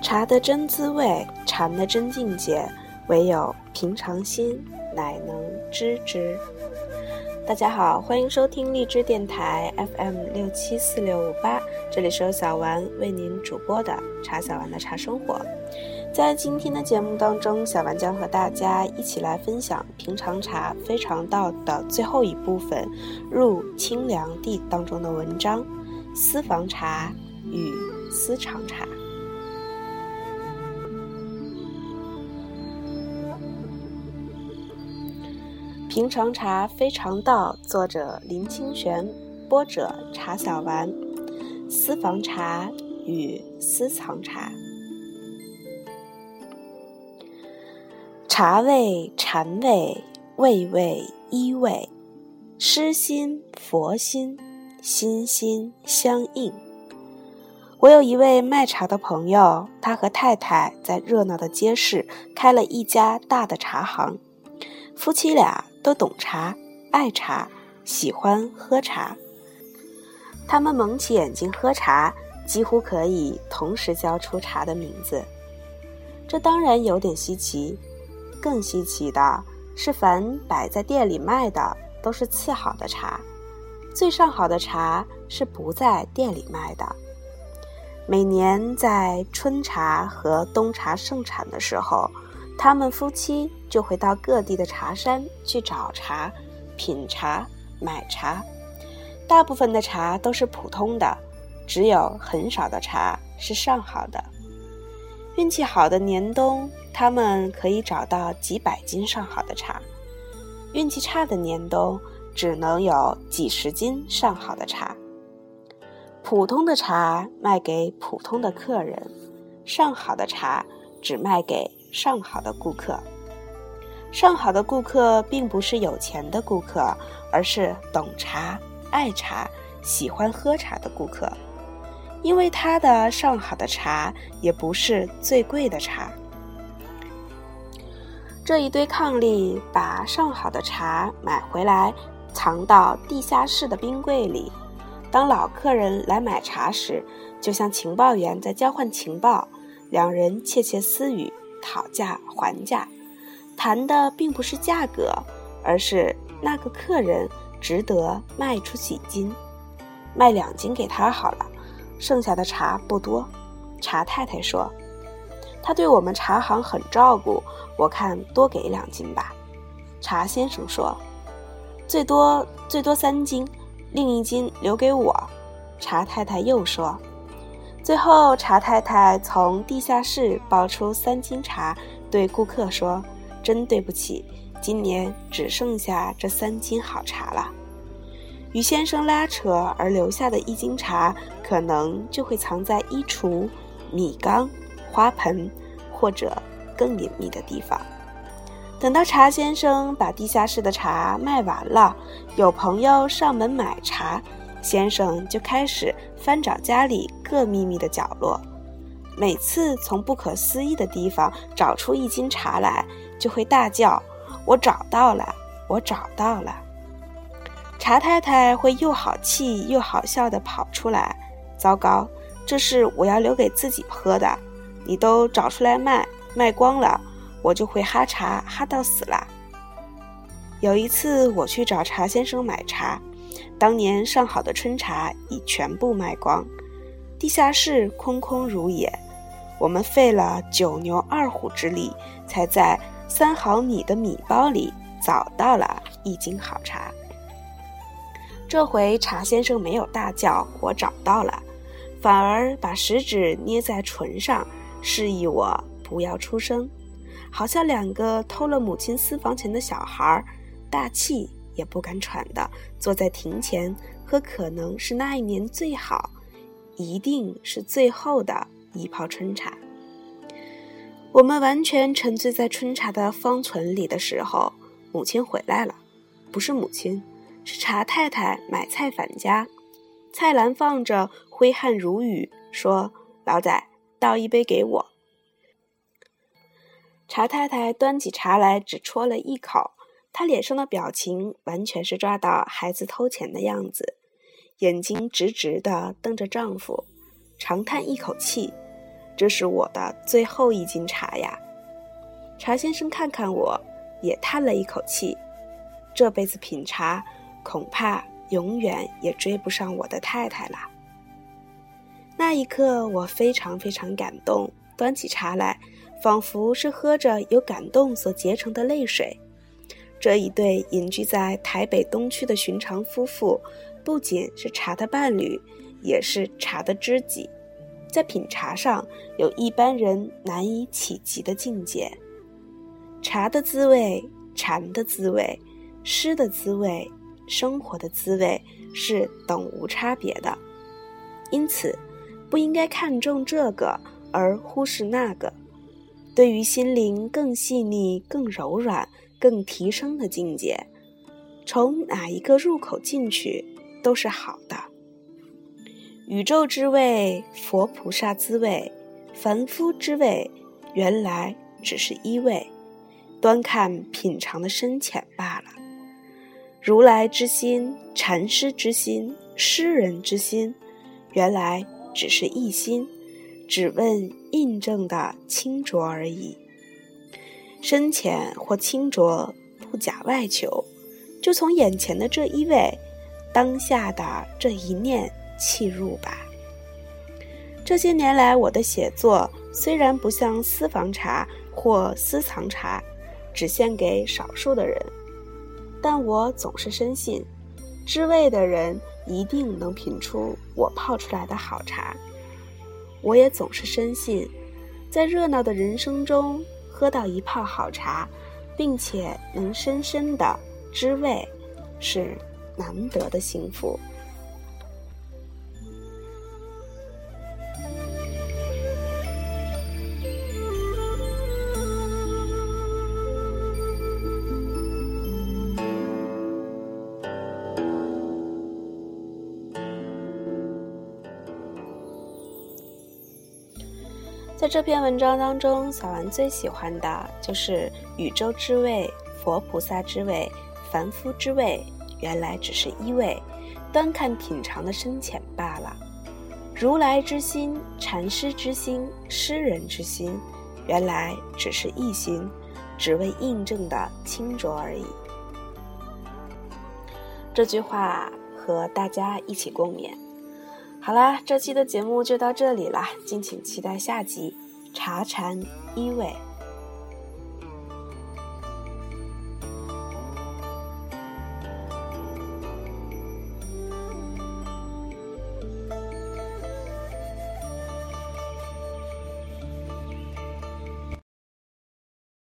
茶的真滋味，禅的真境界，唯有平常心，乃能知之。大家好，欢迎收听荔枝电台 FM 六七四六五八，这里是由小丸为您主播的茶小丸的茶生活。在今天的节目当中，小丸将和大家一起来分享平常茶非常道的最后一部分——入清凉地当中的文章：私房茶与私藏茶。平常茶非常道，作者林清玄，播者茶小丸。私房茶与私藏茶，茶味、禅味、味味、依味，诗心、佛心、心心相印。我有一位卖茶的朋友，他和太太在热闹的街市开了一家大的茶行，夫妻俩。都懂茶，爱茶，喜欢喝茶。他们蒙起眼睛喝茶，几乎可以同时叫出茶的名字。这当然有点稀奇，更稀奇的是，凡摆在店里卖的都是次好的茶，最上好的茶是不在店里卖的。每年在春茶和冬茶盛产的时候。他们夫妻就会到各地的茶山去找茶、品茶、买茶。大部分的茶都是普通的，只有很少的茶是上好的。运气好的年冬，他们可以找到几百斤上好的茶；运气差的年冬，只能有几十斤上好的茶。普通的茶卖给普通的客人，上好的茶只卖给。上好的顾客，上好的顾客并不是有钱的顾客，而是懂茶、爱茶、喜欢喝茶的顾客。因为他的上好的茶也不是最贵的茶。这一堆伉俪把上好的茶买回来，藏到地下室的冰柜里。当老客人来买茶时，就像情报员在交换情报，两人窃窃私语。讨价还价，谈的并不是价格，而是那个客人值得卖出几斤，卖两斤给他好了，剩下的茶不多。茶太太说：“他对我们茶行很照顾，我看多给两斤吧。”茶先生说：“最多最多三斤，另一斤留给我。”茶太太又说。最后，茶太太从地下室抱出三斤茶，对顾客说：“真对不起，今年只剩下这三斤好茶了。与先生拉扯而留下的一斤茶，可能就会藏在衣橱、米缸、花盆，或者更隐秘的地方。等到茶先生把地下室的茶卖完了，有朋友上门买茶。”先生就开始翻找家里各秘密的角落，每次从不可思议的地方找出一斤茶来，就会大叫：“我找到了！我找到了！”茶太太会又好气又好笑地跑出来：“糟糕，这是我要留给自己喝的，你都找出来卖，卖光了，我就会哈茶哈到死了。”有一次，我去找茶先生买茶。当年上好的春茶已全部卖光，地下室空空如也。我们费了九牛二虎之力，才在三毫米的米包里找到了一斤好茶。这回茶先生没有大叫“我找到了”，反而把食指捏在唇上，示意我不要出声，好像两个偷了母亲私房钱的小孩，大气。也不敢喘的坐在庭前喝，可能是那一年最好，一定是最后的一泡春茶。我们完全沉醉在春茶的芳醇里的时候，母亲回来了，不是母亲，是茶太太买菜返家，菜篮放着，挥汗如雨，说：“老仔，倒一杯给我。茶太太端起茶来，只啜了一口，她脸上的表情完全是抓到孩子偷钱的样子，眼睛直直的瞪着丈夫，长叹一口气：“这是我的最后一斤茶呀。”茶先生看看我，也叹了一口气：“这辈子品茶，恐怕永远也追不上我的太太了。”那一刻，我非常非常感动，端起茶来。仿佛是喝着有感动所结成的泪水。这一对隐居在台北东区的寻常夫妇，不仅是茶的伴侣，也是茶的知己，在品茶上有一般人难以企及的境界。茶的滋味、禅的滋味、诗的滋味、生活的滋味是等无差别的，因此不应该看重这个而忽视那个。对于心灵更细腻、更柔软、更提升的境界，从哪一个入口进去都是好的。宇宙之味，佛菩萨之味，凡夫之味，原来只是一味，端看品尝的深浅罢了。如来之心、禅师之心、诗人之心，原来只是一心。只问印证的清浊而已，深浅或清浊不假外求，就从眼前的这一位，当下的这一念弃入吧。这些年来，我的写作虽然不像私房茶或私藏茶，只献给少数的人，但我总是深信，知味的人一定能品出我泡出来的好茶。我也总是深信，在热闹的人生中喝到一泡好茶，并且能深深的知味，是难得的幸福。在这篇文章当中，小丸最喜欢的就是宇宙之味、佛菩萨之味、凡夫之味，原来只是一味，端看品尝的深浅罢了。如来之心、禅师之心、诗人之心，原来只是一心，只为印证的清浊而已。这句话和大家一起共勉。好啦，这期的节目就到这里啦，敬请期待下集《茶禅依偎》。